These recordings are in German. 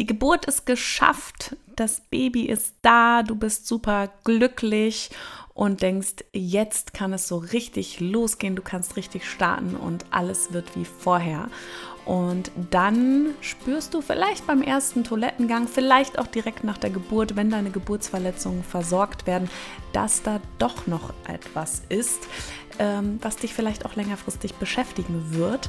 Die Geburt ist geschafft, das Baby ist da, du bist super glücklich und denkst, jetzt kann es so richtig losgehen, du kannst richtig starten und alles wird wie vorher. Und dann spürst du vielleicht beim ersten Toilettengang, vielleicht auch direkt nach der Geburt, wenn deine Geburtsverletzungen versorgt werden, dass da doch noch etwas ist, ähm, was dich vielleicht auch längerfristig beschäftigen wird.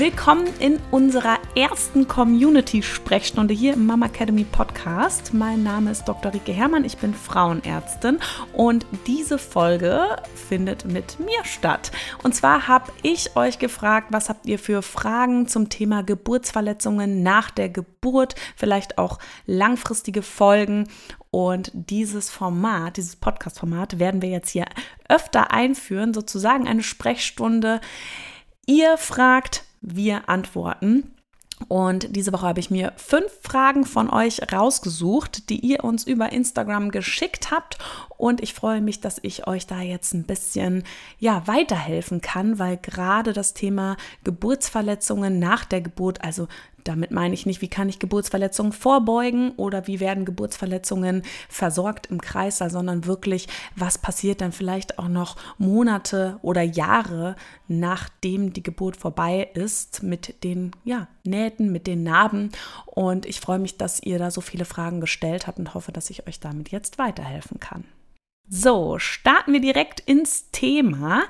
Willkommen in unserer ersten Community-Sprechstunde hier im Mama Academy Podcast. Mein Name ist Dr. Rike Herrmann, ich bin Frauenärztin und diese Folge findet mit mir statt. Und zwar habe ich euch gefragt, was habt ihr für Fragen zum Thema Geburtsverletzungen nach der Geburt, vielleicht auch langfristige Folgen. Und dieses Format, dieses Podcast-Format werden wir jetzt hier öfter einführen, sozusagen eine Sprechstunde. Ihr fragt, wir antworten. Und diese Woche habe ich mir fünf Fragen von euch rausgesucht, die ihr uns über Instagram geschickt habt. Und ich freue mich, dass ich euch da jetzt ein bisschen ja, weiterhelfen kann, weil gerade das Thema Geburtsverletzungen nach der Geburt, also damit meine ich nicht, wie kann ich Geburtsverletzungen vorbeugen oder wie werden Geburtsverletzungen versorgt im Kreißsaal, sondern wirklich, was passiert dann vielleicht auch noch Monate oder Jahre, nachdem die Geburt vorbei ist, mit den ja, Nähten, mit den Narben. Und ich freue mich, dass ihr da so viele Fragen gestellt habt und hoffe, dass ich euch damit jetzt weiterhelfen kann. So, starten wir direkt ins Thema.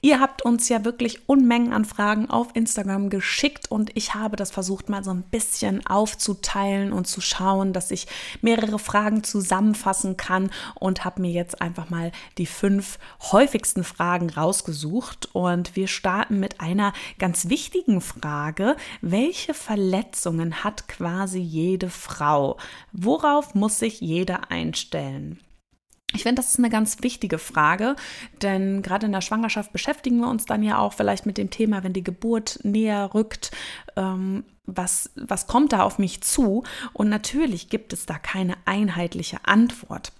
Ihr habt uns ja wirklich Unmengen an Fragen auf Instagram geschickt und ich habe das versucht mal so ein bisschen aufzuteilen und zu schauen, dass ich mehrere Fragen zusammenfassen kann und habe mir jetzt einfach mal die fünf häufigsten Fragen rausgesucht und wir starten mit einer ganz wichtigen Frage. Welche Verletzungen hat quasi jede Frau? Worauf muss sich jeder einstellen? Ich finde, das ist eine ganz wichtige Frage, denn gerade in der Schwangerschaft beschäftigen wir uns dann ja auch vielleicht mit dem Thema, wenn die Geburt näher rückt, ähm, was, was kommt da auf mich zu? Und natürlich gibt es da keine einheitliche Antwort.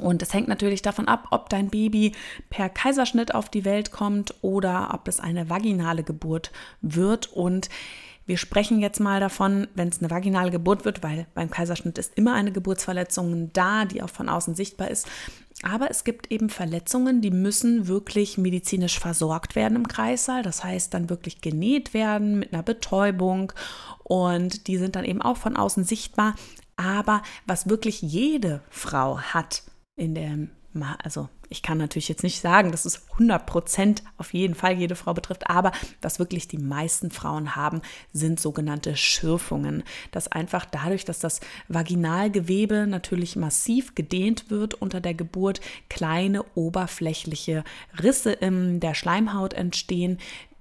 Und es hängt natürlich davon ab, ob dein Baby per Kaiserschnitt auf die Welt kommt oder ob es eine vaginale Geburt wird. Und wir sprechen jetzt mal davon, wenn es eine vaginale Geburt wird, weil beim Kaiserschnitt ist immer eine Geburtsverletzung da, die auch von außen sichtbar ist. Aber es gibt eben Verletzungen, die müssen wirklich medizinisch versorgt werden im Kreissaal. Das heißt, dann wirklich genäht werden mit einer Betäubung und die sind dann eben auch von außen sichtbar. Aber was wirklich jede Frau hat in der also ich kann natürlich jetzt nicht sagen, dass es 100 Prozent auf jeden Fall jede Frau betrifft, aber was wirklich die meisten Frauen haben, sind sogenannte Schürfungen. Das einfach dadurch, dass das Vaginalgewebe natürlich massiv gedehnt wird unter der Geburt, kleine oberflächliche Risse in der Schleimhaut entstehen,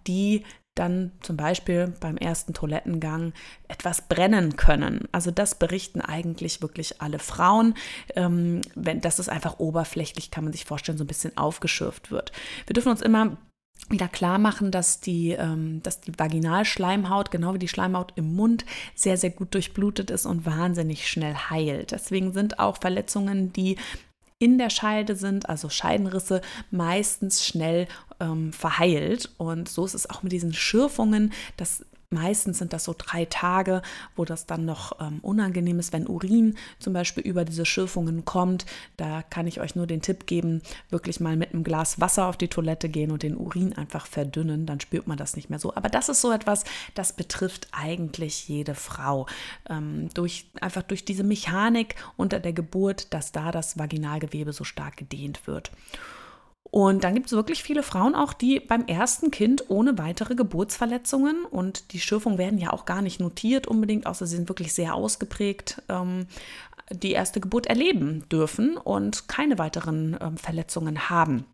die dann zum Beispiel beim ersten Toilettengang etwas brennen können. Also das berichten eigentlich wirklich alle Frauen. Ähm, wenn, das ist einfach oberflächlich, kann man sich vorstellen, so ein bisschen aufgeschürft wird. Wir dürfen uns immer wieder klar machen, dass die, ähm, dass die Vaginalschleimhaut, genau wie die Schleimhaut im Mund, sehr, sehr gut durchblutet ist und wahnsinnig schnell heilt. Deswegen sind auch Verletzungen, die in der Scheide sind, also Scheidenrisse, meistens schnell ähm, verheilt. Und so ist es auch mit diesen Schürfungen. Das Meistens sind das so drei Tage, wo das dann noch ähm, unangenehm ist, wenn Urin zum Beispiel über diese Schürfungen kommt. Da kann ich euch nur den Tipp geben, wirklich mal mit einem Glas Wasser auf die Toilette gehen und den Urin einfach verdünnen. Dann spürt man das nicht mehr so. Aber das ist so etwas, das betrifft eigentlich jede Frau. Ähm, durch, einfach durch diese Mechanik unter der Geburt, dass da das Vaginalgewebe so stark gedehnt wird. Und dann gibt es wirklich viele Frauen auch, die beim ersten Kind ohne weitere Geburtsverletzungen und die Schürfungen werden ja auch gar nicht notiert unbedingt, außer sie sind wirklich sehr ausgeprägt, ähm, die erste Geburt erleben dürfen und keine weiteren ähm, Verletzungen haben.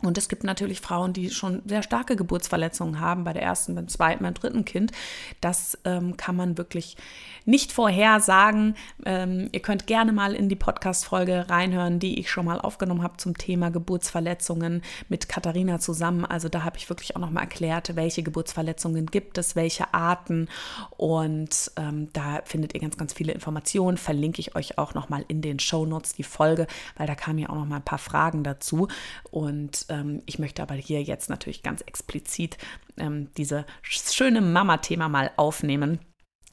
Und es gibt natürlich Frauen, die schon sehr starke Geburtsverletzungen haben bei der ersten, beim zweiten, beim dritten Kind. Das ähm, kann man wirklich nicht vorhersagen. Ähm, ihr könnt gerne mal in die Podcast-Folge reinhören, die ich schon mal aufgenommen habe zum Thema Geburtsverletzungen mit Katharina zusammen. Also da habe ich wirklich auch noch mal erklärt, welche Geburtsverletzungen gibt es, welche Arten. Und ähm, da findet ihr ganz, ganz viele Informationen. Verlinke ich euch auch noch mal in den Show Notes die Folge, weil da kamen ja auch noch mal ein paar Fragen dazu. Und ähm, ich möchte aber hier jetzt natürlich ganz explizit ähm, diese schöne Mama-Thema mal aufnehmen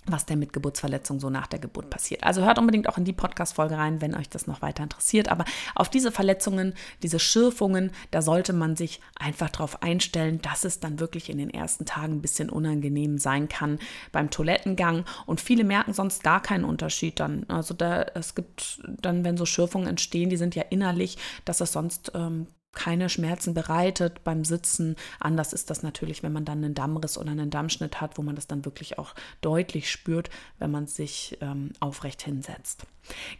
was denn mit Geburtsverletzungen so nach der Geburt passiert. Also hört unbedingt auch in die Podcast-Folge rein, wenn euch das noch weiter interessiert. Aber auf diese Verletzungen, diese Schürfungen, da sollte man sich einfach darauf einstellen, dass es dann wirklich in den ersten Tagen ein bisschen unangenehm sein kann beim Toilettengang. Und viele merken sonst gar keinen Unterschied dann. Also da, es gibt dann, wenn so Schürfungen entstehen, die sind ja innerlich, dass es sonst ähm, keine Schmerzen bereitet beim Sitzen. Anders ist das natürlich, wenn man dann einen Dammriss oder einen Dammschnitt hat, wo man das dann wirklich auch deutlich spürt, wenn man sich ähm, aufrecht hinsetzt.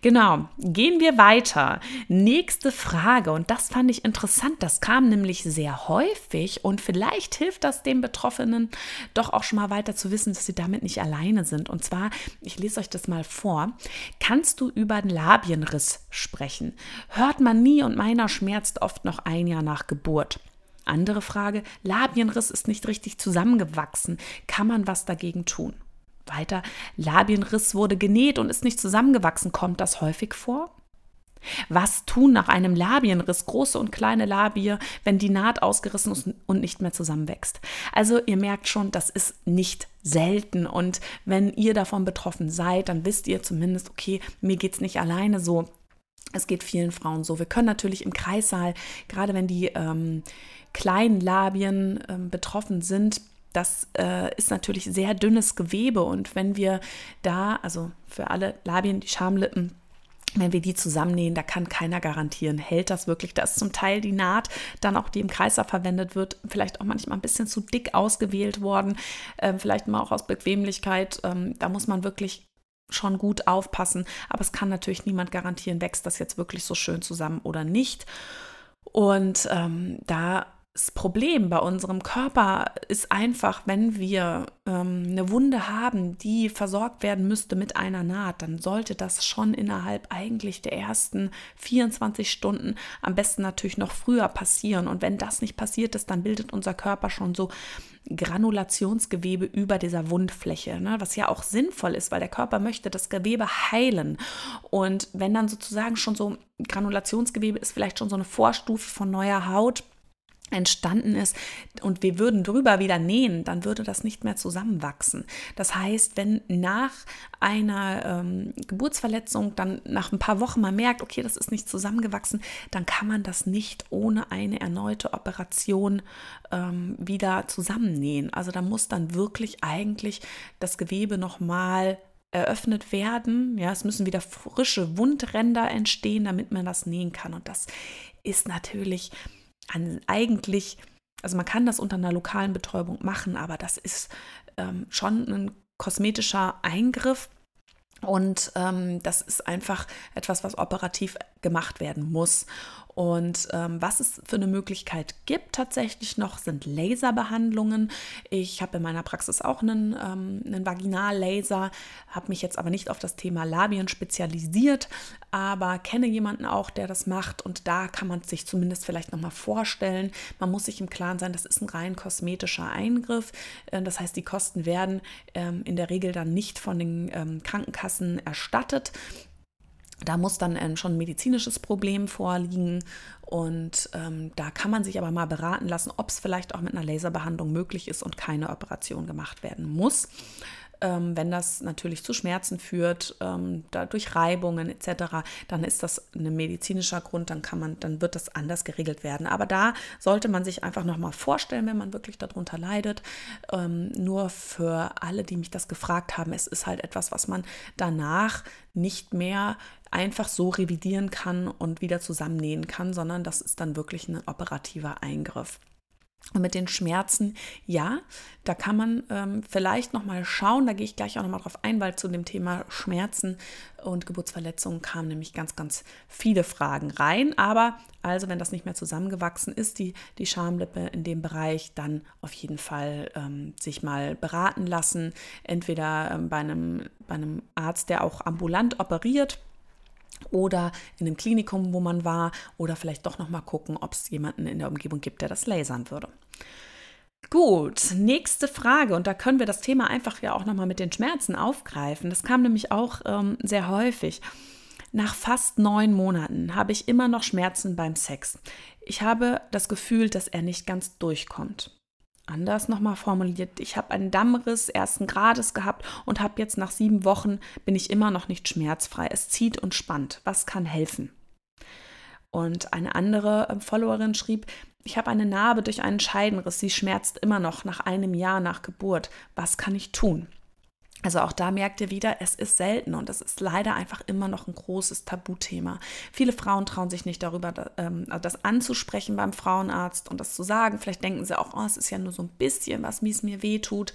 Genau, gehen wir weiter. Nächste Frage, und das fand ich interessant, das kam nämlich sehr häufig und vielleicht hilft das den Betroffenen doch auch schon mal weiter zu wissen, dass sie damit nicht alleine sind. Und zwar, ich lese euch das mal vor, kannst du über den Labienriss sprechen? Hört man nie und meiner schmerzt oft noch ein Jahr nach Geburt. Andere Frage, Labienriss ist nicht richtig zusammengewachsen. Kann man was dagegen tun? Weiter, Labienriss wurde genäht und ist nicht zusammengewachsen. Kommt das häufig vor? Was tun nach einem Labienriss, große und kleine Labie, wenn die Naht ausgerissen ist und nicht mehr zusammenwächst? Also ihr merkt schon, das ist nicht selten. Und wenn ihr davon betroffen seid, dann wisst ihr zumindest, okay, mir geht es nicht alleine so. Es geht vielen Frauen so. Wir können natürlich im Kreissaal, gerade wenn die ähm, kleinen Labien ähm, betroffen sind, das äh, ist natürlich sehr dünnes Gewebe und wenn wir da, also für alle Labien, die Schamlippen, wenn wir die zusammennähen, da kann keiner garantieren, hält das wirklich. Da ist zum Teil die Naht, dann auch die im Kreiser verwendet wird, vielleicht auch manchmal ein bisschen zu dick ausgewählt worden, äh, vielleicht mal auch aus Bequemlichkeit. Ähm, da muss man wirklich schon gut aufpassen, aber es kann natürlich niemand garantieren, wächst das jetzt wirklich so schön zusammen oder nicht. Und ähm, da das Problem bei unserem Körper ist einfach, wenn wir ähm, eine Wunde haben, die versorgt werden müsste mit einer Naht, dann sollte das schon innerhalb eigentlich der ersten 24 Stunden, am besten natürlich noch früher passieren. Und wenn das nicht passiert ist, dann bildet unser Körper schon so Granulationsgewebe über dieser Wundfläche, ne? was ja auch sinnvoll ist, weil der Körper möchte das Gewebe heilen. Und wenn dann sozusagen schon so Granulationsgewebe ist, vielleicht schon so eine Vorstufe von neuer Haut, entstanden ist und wir würden drüber wieder nähen, dann würde das nicht mehr zusammenwachsen. Das heißt, wenn nach einer ähm, Geburtsverletzung dann nach ein paar Wochen man merkt, okay, das ist nicht zusammengewachsen, dann kann man das nicht ohne eine erneute Operation ähm, wieder zusammennähen. Also da muss dann wirklich eigentlich das Gewebe nochmal eröffnet werden. Ja, es müssen wieder frische Wundränder entstehen, damit man das nähen kann. Und das ist natürlich an eigentlich, also man kann das unter einer lokalen Betäubung machen, aber das ist ähm, schon ein kosmetischer Eingriff. Und ähm, das ist einfach etwas, was operativ gemacht werden muss. Und ähm, was es für eine Möglichkeit gibt tatsächlich noch, sind Laserbehandlungen. Ich habe in meiner Praxis auch einen, ähm, einen Vaginallaser, habe mich jetzt aber nicht auf das Thema Labien spezialisiert, aber kenne jemanden auch, der das macht und da kann man sich zumindest vielleicht nochmal vorstellen. Man muss sich im Klaren sein, das ist ein rein kosmetischer Eingriff. Äh, das heißt, die Kosten werden ähm, in der Regel dann nicht von den ähm, Krankenkassen erstattet. Da muss dann ähm, schon ein medizinisches Problem vorliegen und ähm, da kann man sich aber mal beraten lassen, ob es vielleicht auch mit einer Laserbehandlung möglich ist und keine Operation gemacht werden muss. Ähm, wenn das natürlich zu Schmerzen führt, ähm, durch Reibungen etc., dann ist das ein medizinischer Grund, dann kann man, dann wird das anders geregelt werden. Aber da sollte man sich einfach nochmal vorstellen, wenn man wirklich darunter leidet. Ähm, nur für alle, die mich das gefragt haben, es ist halt etwas, was man danach nicht mehr einfach so revidieren kann und wieder zusammennähen kann, sondern das ist dann wirklich ein operativer Eingriff. Und mit den Schmerzen, ja, da kann man ähm, vielleicht nochmal schauen, da gehe ich gleich auch nochmal drauf ein, weil zu dem Thema Schmerzen und Geburtsverletzungen kamen nämlich ganz, ganz viele Fragen rein. Aber also, wenn das nicht mehr zusammengewachsen ist, die, die Schamlippe in dem Bereich, dann auf jeden Fall ähm, sich mal beraten lassen. Entweder ähm, bei, einem, bei einem Arzt, der auch ambulant operiert oder in einem Klinikum, wo man war, oder vielleicht doch noch mal gucken, ob es jemanden in der Umgebung gibt, der das lasern würde. Gut, nächste Frage. Und da können wir das Thema einfach ja auch nochmal mit den Schmerzen aufgreifen. Das kam nämlich auch ähm, sehr häufig. Nach fast neun Monaten habe ich immer noch Schmerzen beim Sex. Ich habe das Gefühl, dass er nicht ganz durchkommt anders nochmal formuliert, ich habe einen Dammriss ersten Grades gehabt und habe jetzt nach sieben Wochen bin ich immer noch nicht schmerzfrei. Es zieht und spannt. Was kann helfen? Und eine andere ähm, Followerin schrieb, ich habe eine Narbe durch einen Scheidenriss. Sie schmerzt immer noch nach einem Jahr nach Geburt. Was kann ich tun? Also auch da merkt ihr wieder, es ist selten und es ist leider einfach immer noch ein großes Tabuthema. Viele Frauen trauen sich nicht darüber, ähm, das anzusprechen beim Frauenarzt und das zu sagen. Vielleicht denken sie auch, oh, es ist ja nur so ein bisschen, was es mir wehtut.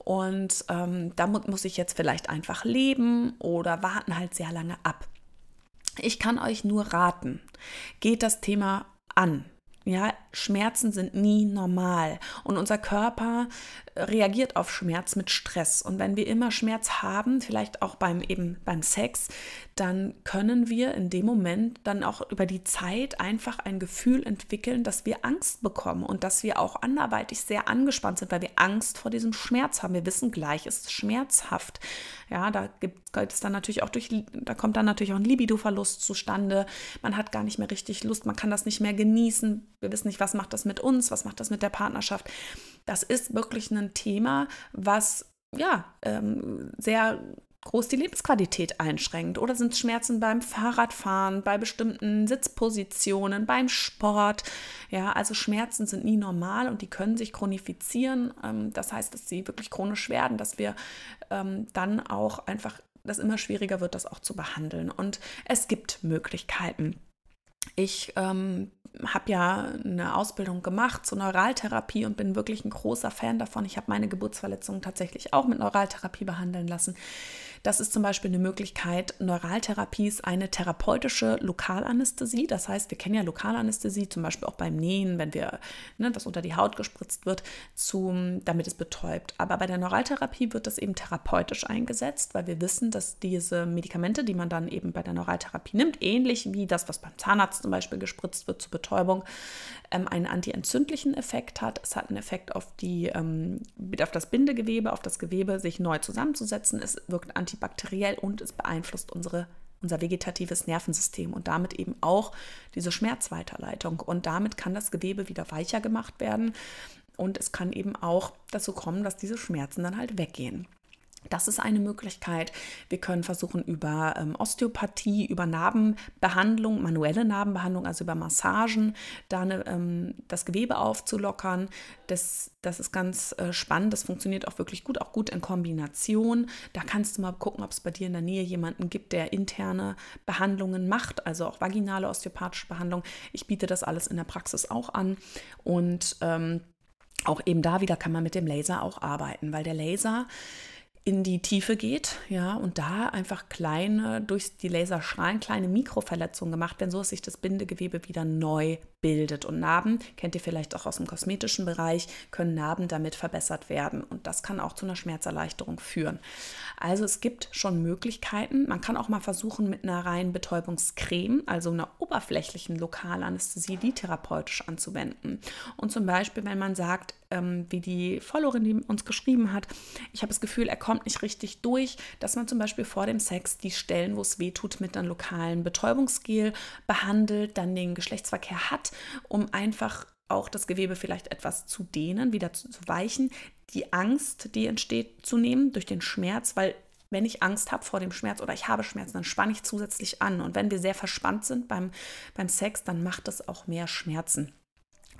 Und ähm, damit muss ich jetzt vielleicht einfach leben oder warten halt sehr lange ab. Ich kann euch nur raten, geht das Thema an. Ja, Schmerzen sind nie normal und unser Körper reagiert auf Schmerz mit Stress. Und wenn wir immer Schmerz haben, vielleicht auch beim eben beim Sex, dann können wir in dem Moment dann auch über die Zeit einfach ein Gefühl entwickeln, dass wir Angst bekommen und dass wir auch anderweitig sehr angespannt sind, weil wir Angst vor diesem Schmerz haben. Wir wissen gleich, es ist schmerzhaft. Ja, da gibt es dann natürlich auch durch, da kommt dann natürlich auch ein Libidoverlust zustande. Man hat gar nicht mehr richtig Lust, man kann das nicht mehr genießen. Wir wissen nicht, was macht das mit uns, was macht das mit der Partnerschaft. Das ist wirklich ein Thema, was ja ähm, sehr groß die Lebensqualität einschränkt? Oder sind es Schmerzen beim Fahrradfahren, bei bestimmten Sitzpositionen, beim Sport? Ja, also Schmerzen sind nie normal und die können sich chronifizieren. Ähm, das heißt, dass sie wirklich chronisch werden, dass wir ähm, dann auch einfach, dass immer schwieriger wird, das auch zu behandeln. Und es gibt Möglichkeiten. Ich ähm, habe ja eine Ausbildung gemacht zur Neuraltherapie und bin wirklich ein großer Fan davon. Ich habe meine Geburtsverletzungen tatsächlich auch mit Neuraltherapie behandeln lassen. Das ist zum Beispiel eine Möglichkeit. Neuraltherapie ist eine therapeutische Lokalanästhesie. Das heißt, wir kennen ja Lokalanästhesie, zum Beispiel auch beim Nähen, wenn wir, ne, das unter die Haut gespritzt wird, zum, damit es betäubt. Aber bei der Neuraltherapie wird das eben therapeutisch eingesetzt, weil wir wissen, dass diese Medikamente, die man dann eben bei der Neuraltherapie nimmt, ähnlich wie das, was beim Zahnarzt zum Beispiel gespritzt wird zur Betäubung, ähm, einen antientzündlichen Effekt hat. Es hat einen Effekt auf, die, ähm, auf das Bindegewebe, auf das Gewebe, sich neu zusammenzusetzen. Es wirkt anti antibakteriell und es beeinflusst unsere, unser vegetatives Nervensystem und damit eben auch diese Schmerzweiterleitung. Und damit kann das Gewebe wieder weicher gemacht werden und es kann eben auch dazu kommen, dass diese Schmerzen dann halt weggehen. Das ist eine Möglichkeit. Wir können versuchen, über ähm, Osteopathie, über Narbenbehandlung, manuelle Narbenbehandlung, also über Massagen, da ähm, das Gewebe aufzulockern. Das, das ist ganz äh, spannend. Das funktioniert auch wirklich gut, auch gut in Kombination. Da kannst du mal gucken, ob es bei dir in der Nähe jemanden gibt, der interne Behandlungen macht, also auch vaginale osteopathische Behandlung. Ich biete das alles in der Praxis auch an. Und ähm, auch eben da wieder kann man mit dem Laser auch arbeiten, weil der Laser in die Tiefe geht, ja, und da einfach kleine, durch die Laserstrahlen kleine Mikroverletzungen gemacht werden, so dass sich das Bindegewebe wieder neu bildet. Und Narben, kennt ihr vielleicht auch aus dem kosmetischen Bereich, können Narben damit verbessert werden. Und das kann auch zu einer Schmerzerleichterung führen. Also es gibt schon Möglichkeiten. Man kann auch mal versuchen, mit einer reinen Betäubungscreme, also einer oberflächlichen Lokalanästhesie, die therapeutisch anzuwenden. Und zum Beispiel, wenn man sagt, ähm, wie die Followerin, die uns geschrieben hat, ich habe das Gefühl, er kommt nicht richtig durch, dass man zum Beispiel vor dem Sex die Stellen, wo es weh tut, mit einem lokalen Betäubungsgel behandelt, dann den Geschlechtsverkehr hat, um einfach auch das Gewebe vielleicht etwas zu dehnen, wieder zu, zu weichen, die Angst, die entsteht, zu nehmen durch den Schmerz, weil wenn ich Angst habe vor dem Schmerz oder ich habe Schmerzen, dann spanne ich zusätzlich an. Und wenn wir sehr verspannt sind beim, beim Sex, dann macht das auch mehr Schmerzen.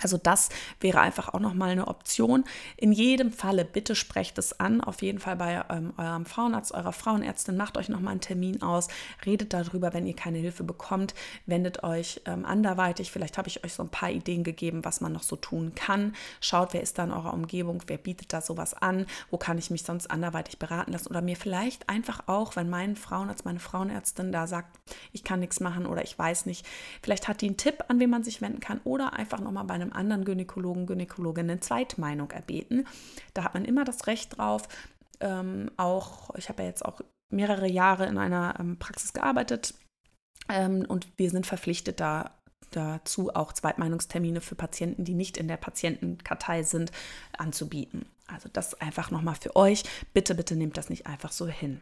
Also das wäre einfach auch nochmal eine Option. In jedem Falle bitte sprecht es an, auf jeden Fall bei ähm, eurem Frauenarzt, eurer Frauenärztin, macht euch nochmal einen Termin aus, redet darüber, wenn ihr keine Hilfe bekommt, wendet euch ähm, anderweitig. Vielleicht habe ich euch so ein paar Ideen gegeben, was man noch so tun kann. Schaut, wer ist da in eurer Umgebung, wer bietet da sowas an, wo kann ich mich sonst anderweitig beraten lassen? Oder mir vielleicht einfach auch, wenn mein Frauenarzt, meine Frauenärztin da sagt, ich kann nichts machen oder ich weiß nicht, vielleicht hat die einen Tipp, an wen man sich wenden kann. Oder einfach nochmal bei einem anderen Gynäkologen, Gynäkologin eine Zweitmeinung erbeten. Da hat man immer das Recht drauf. Ähm, auch, ich habe ja jetzt auch mehrere Jahre in einer ähm, Praxis gearbeitet ähm, und wir sind verpflichtet, da dazu auch Zweitmeinungstermine für Patienten, die nicht in der Patientenkartei sind, anzubieten. Also das einfach nochmal für euch. Bitte, bitte nehmt das nicht einfach so hin.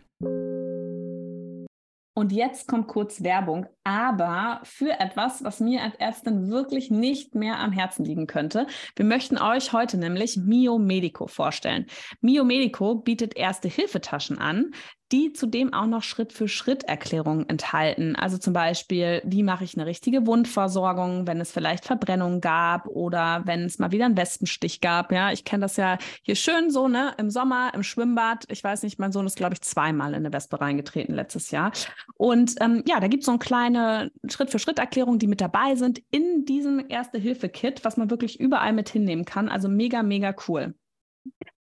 Und jetzt kommt kurz Werbung, aber für etwas, was mir als Ärztin wirklich nicht mehr am Herzen liegen könnte. Wir möchten euch heute nämlich Mio Medico vorstellen. Mio Medico bietet erste Hilfetaschen an, die zudem auch noch Schritt-für-Schritt-Erklärungen enthalten. Also zum Beispiel, wie mache ich eine richtige Wundversorgung, wenn es vielleicht Verbrennung gab oder wenn es mal wieder einen Wespenstich gab. Ja, ich kenne das ja hier schön so, ne, im Sommer, im Schwimmbad. Ich weiß nicht, mein Sohn ist, glaube ich, zweimal in eine Wespe reingetreten letztes Jahr. Und ähm, ja, da gibt es so eine kleine Schritt-für-Schritt-Erklärung, die mit dabei sind in diesem Erste-Hilfe-Kit, was man wirklich überall mit hinnehmen kann. Also mega, mega cool.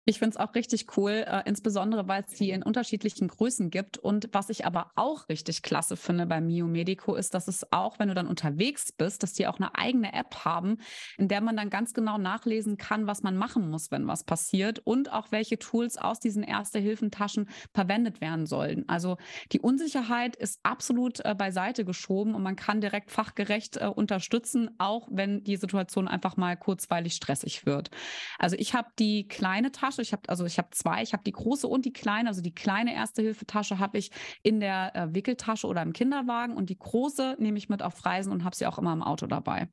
Ich finde es auch richtig cool, äh, insbesondere weil es die in unterschiedlichen Größen gibt. Und was ich aber auch richtig klasse finde bei Mio Medico ist, dass es auch, wenn du dann unterwegs bist, dass die auch eine eigene App haben, in der man dann ganz genau nachlesen kann, was man machen muss, wenn was passiert und auch welche Tools aus diesen Erste-Hilfen-Taschen verwendet werden sollen. Also die Unsicherheit ist absolut äh, beiseite geschoben und man kann direkt fachgerecht äh, unterstützen, auch wenn die Situation einfach mal kurzweilig stressig wird. Also ich habe die kleine Tasche Tasche. Ich habe also ich habe zwei. Ich habe die große und die kleine. Also die kleine Erste-Hilfe-Tasche habe ich in der äh, Wickeltasche oder im Kinderwagen und die große nehme ich mit auf Reisen und habe sie auch immer im Auto dabei.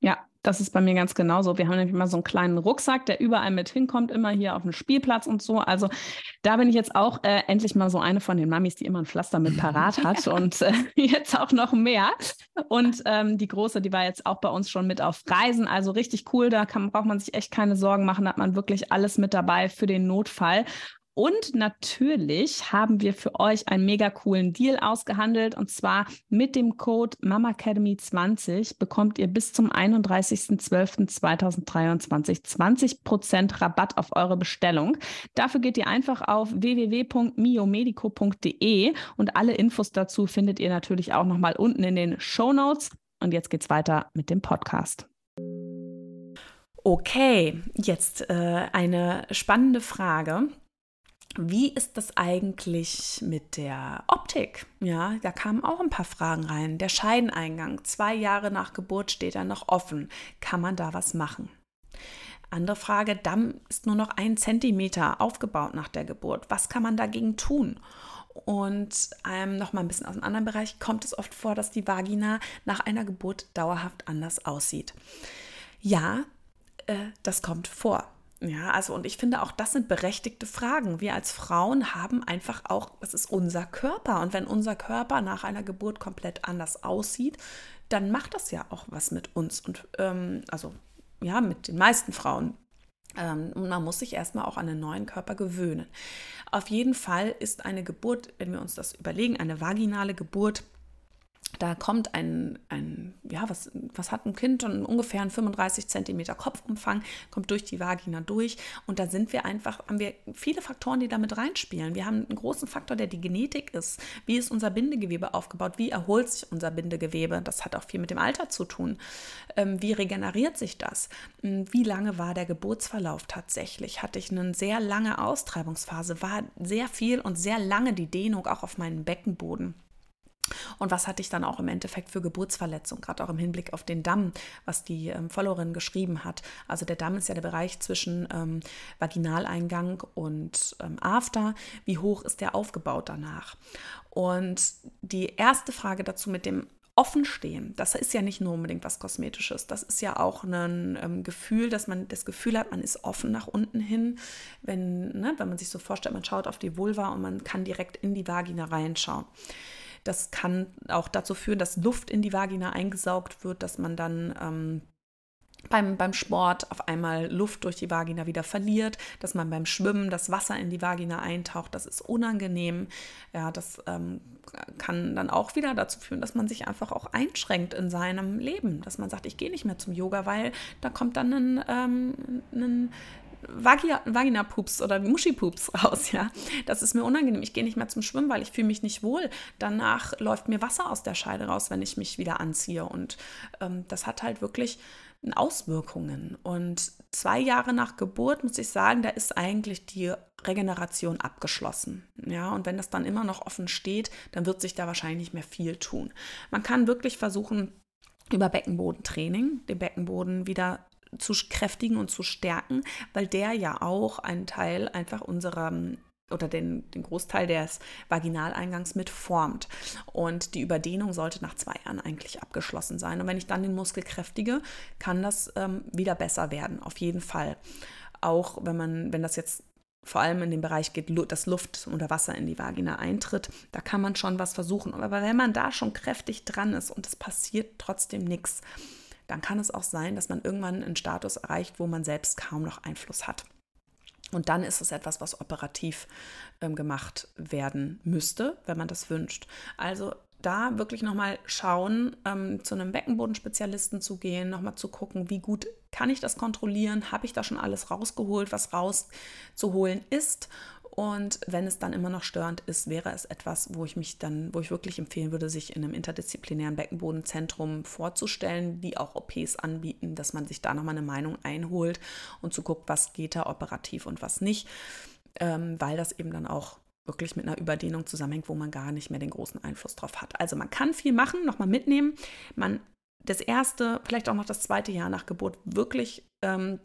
Ja, das ist bei mir ganz genauso. Wir haben nämlich immer so einen kleinen Rucksack, der überall mit hinkommt, immer hier auf dem Spielplatz und so. Also da bin ich jetzt auch äh, endlich mal so eine von den Mamis, die immer ein Pflaster mit parat hat und äh, jetzt auch noch mehr. Und ähm, die große, die war jetzt auch bei uns schon mit auf Reisen. Also richtig cool, da kann, braucht man sich echt keine Sorgen machen, da hat man wirklich alles mit dabei für den Notfall. Und natürlich haben wir für euch einen mega coolen Deal ausgehandelt. Und zwar mit dem Code MAMAcademy20 bekommt ihr bis zum 31.12.2023 20% Rabatt auf eure Bestellung. Dafür geht ihr einfach auf www.miomedico.de und alle Infos dazu findet ihr natürlich auch nochmal unten in den Show Notes. Und jetzt geht's weiter mit dem Podcast. Okay, jetzt äh, eine spannende Frage. Wie ist das eigentlich mit der Optik? Ja, da kamen auch ein paar Fragen rein. Der Scheideneingang, zwei Jahre nach Geburt steht er noch offen. Kann man da was machen? Andere Frage, Damm ist nur noch ein Zentimeter aufgebaut nach der Geburt. Was kann man dagegen tun? Und ähm, nochmal ein bisschen aus einem anderen Bereich kommt es oft vor, dass die Vagina nach einer Geburt dauerhaft anders aussieht. Ja, äh, das kommt vor. Ja, also und ich finde auch, das sind berechtigte Fragen. Wir als Frauen haben einfach auch, das ist unser Körper. Und wenn unser Körper nach einer Geburt komplett anders aussieht, dann macht das ja auch was mit uns. Und ähm, also ja, mit den meisten Frauen. Ähm, man muss sich erstmal auch an den neuen Körper gewöhnen. Auf jeden Fall ist eine Geburt, wenn wir uns das überlegen, eine vaginale Geburt da kommt ein, ein, ja, was, was hat ein Kind? Und ungefähr einen 35 Zentimeter Kopfumfang, kommt durch die Vagina durch. Und da sind wir einfach, haben wir viele Faktoren, die damit reinspielen. Wir haben einen großen Faktor, der die Genetik ist. Wie ist unser Bindegewebe aufgebaut? Wie erholt sich unser Bindegewebe? Das hat auch viel mit dem Alter zu tun. Ähm, wie regeneriert sich das? Hm, wie lange war der Geburtsverlauf tatsächlich? Hatte ich eine sehr lange Austreibungsphase? War sehr viel und sehr lange die Dehnung auch auf meinem Beckenboden? Und was hatte ich dann auch im Endeffekt für Geburtsverletzung, gerade auch im Hinblick auf den Damm, was die ähm, Followerin geschrieben hat. Also der Damm ist ja der Bereich zwischen ähm, Vaginaleingang und ähm, After. Wie hoch ist der aufgebaut danach? Und die erste Frage dazu mit dem Offenstehen, das ist ja nicht nur unbedingt was Kosmetisches. Das ist ja auch ein ähm, Gefühl, dass man das Gefühl hat, man ist offen nach unten hin. Wenn, ne, wenn man sich so vorstellt, man schaut auf die Vulva und man kann direkt in die Vagina reinschauen. Das kann auch dazu führen, dass Luft in die Vagina eingesaugt wird, dass man dann ähm, beim, beim Sport auf einmal Luft durch die Vagina wieder verliert, dass man beim Schwimmen das Wasser in die Vagina eintaucht. Das ist unangenehm. Ja, das ähm, kann dann auch wieder dazu führen, dass man sich einfach auch einschränkt in seinem Leben. Dass man sagt, ich gehe nicht mehr zum Yoga, weil da kommt dann ein, ähm, ein Vagina, Vagina-Pups oder Muschi-Pups raus, ja. Das ist mir unangenehm. Ich gehe nicht mehr zum Schwimmen, weil ich fühle mich nicht wohl. Danach läuft mir Wasser aus der Scheide raus, wenn ich mich wieder anziehe. Und ähm, das hat halt wirklich Auswirkungen. Und zwei Jahre nach Geburt muss ich sagen, da ist eigentlich die Regeneration abgeschlossen. Ja, und wenn das dann immer noch offen steht, dann wird sich da wahrscheinlich nicht mehr viel tun. Man kann wirklich versuchen, über Beckenbodentraining den Beckenboden wieder zu kräftigen und zu stärken, weil der ja auch ein Teil einfach unserer oder den, den Großteil des Vaginaleingangs mit formt. Und die Überdehnung sollte nach zwei Jahren eigentlich abgeschlossen sein. Und wenn ich dann den Muskel kräftige, kann das ähm, wieder besser werden, auf jeden Fall. Auch wenn man, wenn das jetzt vor allem in dem Bereich geht, dass Luft oder Wasser in die Vagina eintritt, da kann man schon was versuchen. Aber wenn man da schon kräftig dran ist und es passiert trotzdem nichts, dann kann es auch sein, dass man irgendwann einen Status erreicht, wo man selbst kaum noch Einfluss hat. Und dann ist es etwas, was operativ ähm, gemacht werden müsste, wenn man das wünscht. Also da wirklich nochmal schauen, ähm, zu einem Beckenbodenspezialisten zu gehen, nochmal zu gucken, wie gut kann ich das kontrollieren, habe ich da schon alles rausgeholt, was rauszuholen ist und wenn es dann immer noch störend ist, wäre es etwas, wo ich mich dann, wo ich wirklich empfehlen würde, sich in einem interdisziplinären Beckenbodenzentrum vorzustellen, die auch OPs anbieten, dass man sich da nochmal eine Meinung einholt und zu guckt, was geht da operativ und was nicht, ähm, weil das eben dann auch wirklich mit einer Überdehnung zusammenhängt, wo man gar nicht mehr den großen Einfluss drauf hat. Also man kann viel machen, nochmal mitnehmen. Man das erste, vielleicht auch noch das zweite Jahr nach Geburt wirklich ähm,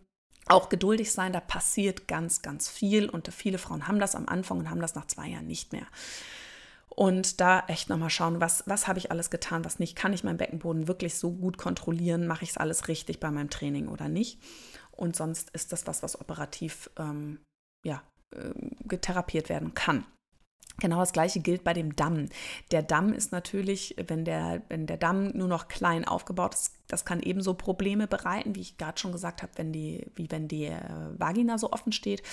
auch geduldig sein, da passiert ganz, ganz viel und viele Frauen haben das am Anfang und haben das nach zwei Jahren nicht mehr. Und da echt nochmal schauen, was, was habe ich alles getan, was nicht. Kann ich meinen Beckenboden wirklich so gut kontrollieren? Mache ich es alles richtig bei meinem Training oder nicht? Und sonst ist das was, was operativ ähm, ja, äh, therapiert werden kann. Genau das gleiche gilt bei dem Damm. Der Damm ist natürlich, wenn der, wenn der Damm nur noch klein aufgebaut ist, das kann ebenso Probleme bereiten, wie ich gerade schon gesagt habe, wie wenn die äh, Vagina so offen steht.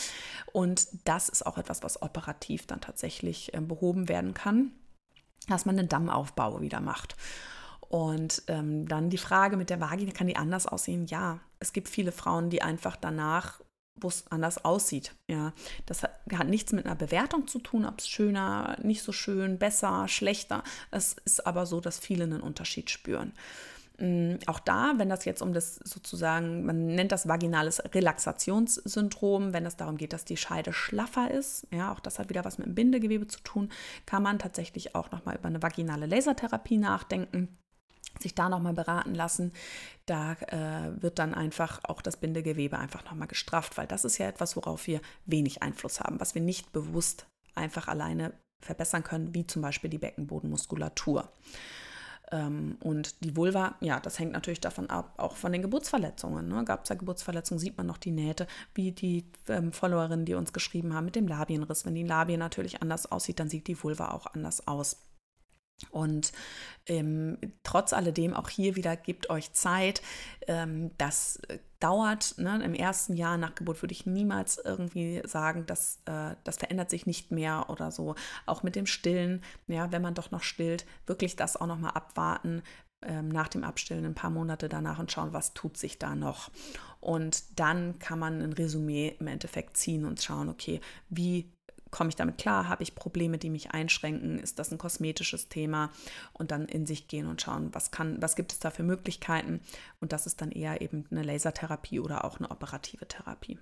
Und das ist auch etwas, was operativ dann tatsächlich äh, behoben werden kann, dass man den Dammaufbau wieder macht. Und ähm, dann die Frage mit der Vagina, kann die anders aussehen? Ja, es gibt viele Frauen, die einfach danach wo es anders aussieht. Ja, das hat, hat, nichts mit einer Bewertung zu tun, ob es schöner, nicht so schön, besser, schlechter. Es ist aber so, dass viele einen Unterschied spüren. Ähm, auch da, wenn das jetzt um das sozusagen, man nennt das vaginales Relaxationssyndrom, wenn es darum geht, dass die Scheide schlaffer ist, ja, auch das hat wieder was mit dem Bindegewebe zu tun, kann man tatsächlich auch nochmal über eine vaginale Lasertherapie nachdenken sich da nochmal beraten lassen. Da äh, wird dann einfach auch das Bindegewebe einfach nochmal gestrafft, weil das ist ja etwas, worauf wir wenig Einfluss haben, was wir nicht bewusst einfach alleine verbessern können, wie zum Beispiel die Beckenbodenmuskulatur. Ähm, und die Vulva, ja, das hängt natürlich davon ab, auch von den Geburtsverletzungen. Ne? Gab es ja Geburtsverletzungen, sieht man noch die Nähte, wie die ähm, Followerinnen, die uns geschrieben haben, mit dem Labienriss. Wenn die Labie natürlich anders aussieht, dann sieht die Vulva auch anders aus. Und ähm, trotz alledem auch hier wieder gebt euch Zeit. Ähm, das dauert. Ne? Im ersten Jahr nach Geburt würde ich niemals irgendwie sagen, dass äh, das verändert sich nicht mehr oder so. Auch mit dem Stillen, ja, wenn man doch noch stillt, wirklich das auch noch mal abwarten ähm, nach dem Abstillen ein paar Monate danach und schauen, was tut sich da noch. Und dann kann man ein Resümee im Endeffekt ziehen und schauen, okay, wie komme ich damit klar? Habe ich Probleme, die mich einschränken? Ist das ein kosmetisches Thema? Und dann in sich gehen und schauen, was kann, was gibt es da für Möglichkeiten? Und das ist dann eher eben eine Lasertherapie oder auch eine operative Therapie.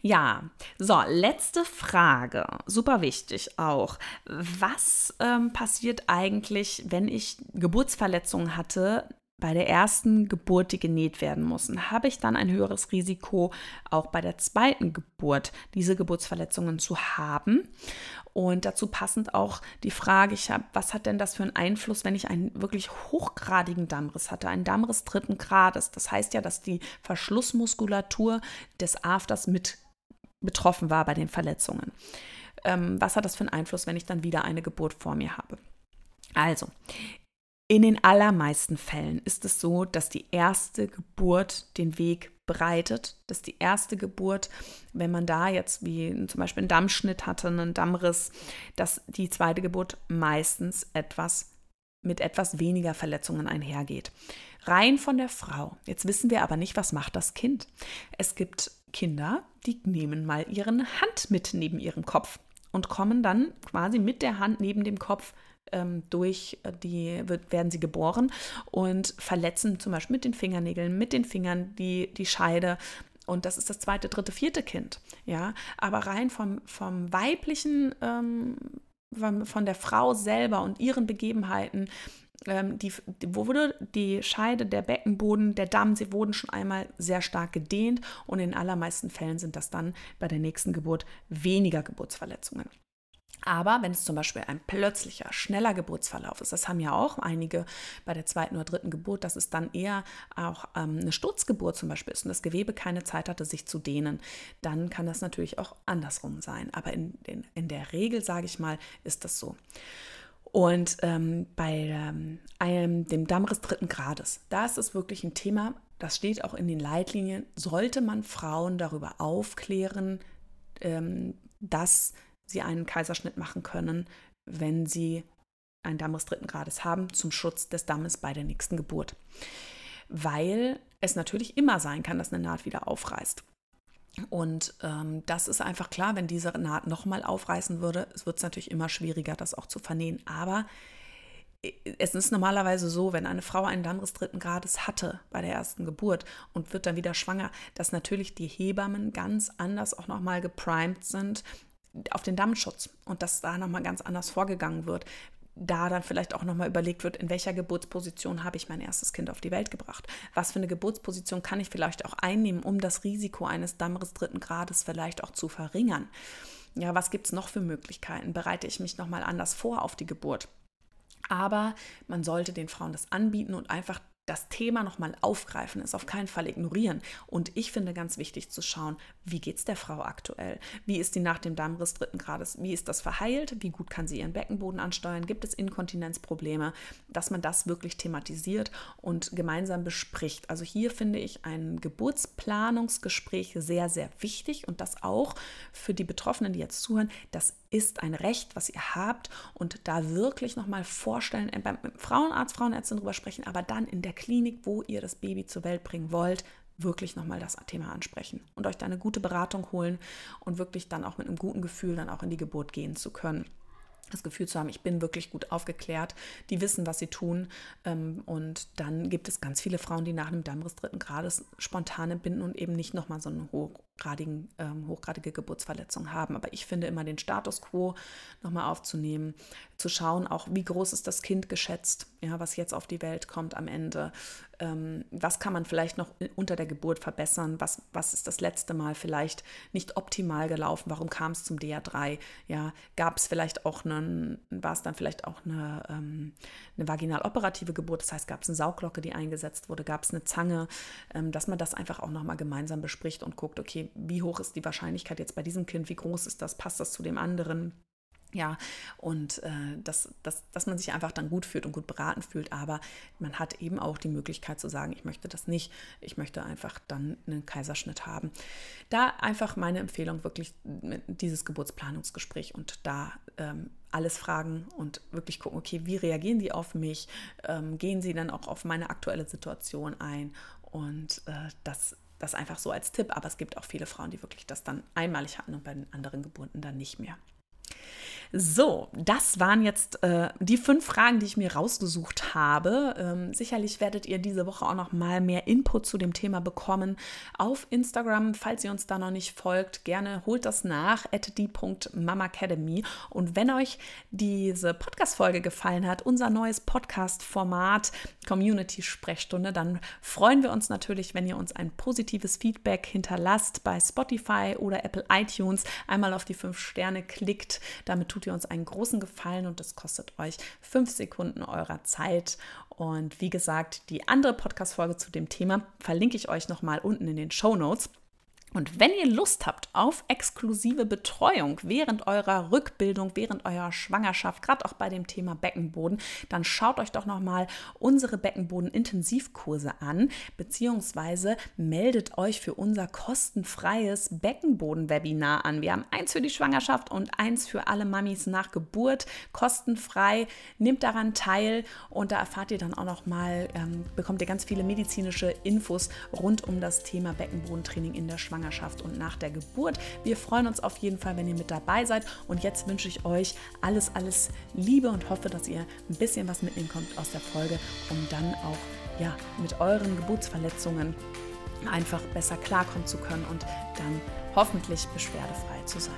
Ja, so, letzte Frage, super wichtig auch. Was ähm, passiert eigentlich, wenn ich Geburtsverletzungen hatte bei der ersten Geburt, die genäht werden müssen, habe ich dann ein höheres Risiko, auch bei der zweiten Geburt diese Geburtsverletzungen zu haben. Und dazu passend auch die Frage, ich habe, was hat denn das für einen Einfluss, wenn ich einen wirklich hochgradigen Dammriss hatte, einen Dammriss dritten Grades? Das heißt ja, dass die Verschlussmuskulatur des Afters mit betroffen war bei den Verletzungen. Ähm, was hat das für einen Einfluss, wenn ich dann wieder eine Geburt vor mir habe? Also, In den allermeisten Fällen ist es so, dass die erste Geburt den Weg bereitet, dass die erste Geburt, wenn man da jetzt wie zum Beispiel einen Dammschnitt hatte, einen Dammriss, dass die zweite Geburt meistens etwas mit etwas weniger Verletzungen einhergeht. Rein von der Frau. Jetzt wissen wir aber nicht, was macht das Kind. Es gibt Kinder, die nehmen mal ihren Hand mit neben ihrem Kopf und kommen dann quasi mit der Hand neben dem Kopf durch äh, die wird, werden sie geboren und verletzen zum Beispiel mit den Fingernägeln, mit den Fingern die, die Scheide. Und das ist das zweite, dritte, vierte Kind. Ja, aber rein vom, vom weiblichen, ähm, von, von der Frau selber und ihren Begebenheiten ähm, die, wo wurde die Scheide, der Beckenboden, der Damm, sie wurden schon einmal sehr stark gedehnt und in allermeisten Fällen sind das dann bei der nächsten Geburt weniger Geburtsverletzungen. Aber wenn es zum Beispiel ein plötzlicher, schneller Geburtsverlauf ist, das haben ja auch einige bei der zweiten oder dritten Geburt, dass es dann eher auch ähm, eine Sturzgeburt zum Beispiel ist und das Gewebe keine Zeit hatte, sich zu dehnen, dann kann das natürlich auch andersrum sein. Aber in, in, in der Regel, sage ich mal, ist das so. Und ähm, bei ähm, einem, dem Dammriss dritten Grades, da ist es wirklich ein Thema, das steht auch in den Leitlinien, sollte man Frauen darüber aufklären, ähm, dass sie einen Kaiserschnitt machen können, wenn sie einen Dammriss dritten Grades haben, zum Schutz des Dammes bei der nächsten Geburt. Weil es natürlich immer sein kann, dass eine Naht wieder aufreißt. Und ähm, das ist einfach klar, wenn diese Naht nochmal aufreißen würde, es wird es natürlich immer schwieriger, das auch zu vernähen. Aber äh, es ist normalerweise so, wenn eine Frau einen Dammriss dritten Grades hatte bei der ersten Geburt und wird dann wieder schwanger, dass natürlich die Hebammen ganz anders auch nochmal geprimed sind auf den Dammschutz und dass da nochmal ganz anders vorgegangen wird da dann vielleicht auch nochmal überlegt wird, in welcher Geburtsposition habe ich mein erstes Kind auf die Welt gebracht? Was für eine Geburtsposition kann ich vielleicht auch einnehmen, um das Risiko eines Dammriss dritten Grades vielleicht auch zu verringern? Ja, was gibt es noch für Möglichkeiten? Bereite ich mich nochmal anders vor auf die Geburt? Aber man sollte den Frauen das anbieten und einfach das Thema nochmal aufgreifen, es auf keinen Fall ignorieren. Und ich finde ganz wichtig zu schauen, wie geht es der Frau aktuell? Wie ist sie nach dem Dammriss dritten Grades? Wie ist das verheilt? Wie gut kann sie ihren Beckenboden ansteuern? Gibt es Inkontinenzprobleme? Dass man das wirklich thematisiert und gemeinsam bespricht. Also hier finde ich ein Geburtsplanungsgespräch sehr, sehr wichtig und das auch für die Betroffenen, die jetzt zuhören, das ist ein Recht, was ihr habt und da wirklich nochmal vorstellen, äh, beim Frauenarzt, Frauenärztin drüber sprechen, aber dann in der Klinik, wo ihr das Baby zur Welt bringen wollt, wirklich nochmal das Thema ansprechen und euch da eine gute Beratung holen und wirklich dann auch mit einem guten Gefühl dann auch in die Geburt gehen zu können das Gefühl zu haben, ich bin wirklich gut aufgeklärt, die wissen, was sie tun. Ähm, und dann gibt es ganz viele Frauen, die nach einem Dammriss dritten Grades spontan entbinden und eben nicht nochmal so eine hochgradigen, ähm, hochgradige Geburtsverletzung haben. Aber ich finde immer den Status quo nochmal aufzunehmen, zu schauen, auch wie groß ist das Kind geschätzt, ja, was jetzt auf die Welt kommt am Ende. Ähm, was kann man vielleicht noch unter der Geburt verbessern? Was, was ist das letzte Mal vielleicht nicht optimal gelaufen? Warum kam es zum DA3? Ja, gab es vielleicht auch einen, war es dann vielleicht auch eine, ähm, eine vaginal-operative Geburt? Das heißt, gab es eine Sauglocke, die eingesetzt wurde? Gab es eine Zange? Ähm, dass man das einfach auch nochmal gemeinsam bespricht und guckt, okay, wie hoch ist die Wahrscheinlichkeit jetzt bei diesem Kind? Wie groß ist das? Passt das zu dem anderen? Ja, und äh, dass, dass, dass man sich einfach dann gut fühlt und gut beraten fühlt, aber man hat eben auch die Möglichkeit zu sagen, ich möchte das nicht, ich möchte einfach dann einen Kaiserschnitt haben. Da einfach meine Empfehlung, wirklich dieses Geburtsplanungsgespräch und da ähm, alles fragen und wirklich gucken, okay, wie reagieren die auf mich? Ähm, gehen sie dann auch auf meine aktuelle Situation ein? Und äh, das das einfach so als Tipp, aber es gibt auch viele Frauen, die wirklich das dann einmalig hatten und bei den anderen Geburten dann nicht mehr. So, das waren jetzt äh, die fünf Fragen, die ich mir rausgesucht habe. Ähm, sicherlich werdet ihr diese Woche auch noch mal mehr Input zu dem Thema bekommen auf Instagram. Falls ihr uns da noch nicht folgt, gerne holt das nach at die.mamacademy. Und wenn euch diese Podcast-Folge gefallen hat, unser neues Podcast-Format Community-Sprechstunde, dann freuen wir uns natürlich, wenn ihr uns ein positives Feedback hinterlasst bei Spotify oder Apple iTunes. Einmal auf die fünf Sterne klickt. Damit tut tut ihr uns einen großen Gefallen und es kostet euch fünf Sekunden eurer Zeit. Und wie gesagt, die andere Podcast-Folge zu dem Thema verlinke ich euch nochmal unten in den Show Notes. Und wenn ihr Lust habt auf exklusive Betreuung während eurer Rückbildung, während eurer Schwangerschaft, gerade auch bei dem Thema Beckenboden, dann schaut euch doch nochmal unsere Beckenboden-Intensivkurse an, beziehungsweise meldet euch für unser kostenfreies Beckenboden-Webinar an. Wir haben eins für die Schwangerschaft und eins für alle Mamis nach Geburt, kostenfrei. Nehmt daran teil und da erfahrt ihr dann auch nochmal, ähm, bekommt ihr ganz viele medizinische Infos rund um das Thema Beckenbodentraining in der Schwangerschaft. Schwangerschaft und nach der Geburt. Wir freuen uns auf jeden Fall, wenn ihr mit dabei seid. Und jetzt wünsche ich euch alles, alles Liebe und hoffe, dass ihr ein bisschen was mitnehmen könnt aus der Folge, um dann auch ja, mit euren Geburtsverletzungen einfach besser klarkommen zu können und dann hoffentlich beschwerdefrei zu sein.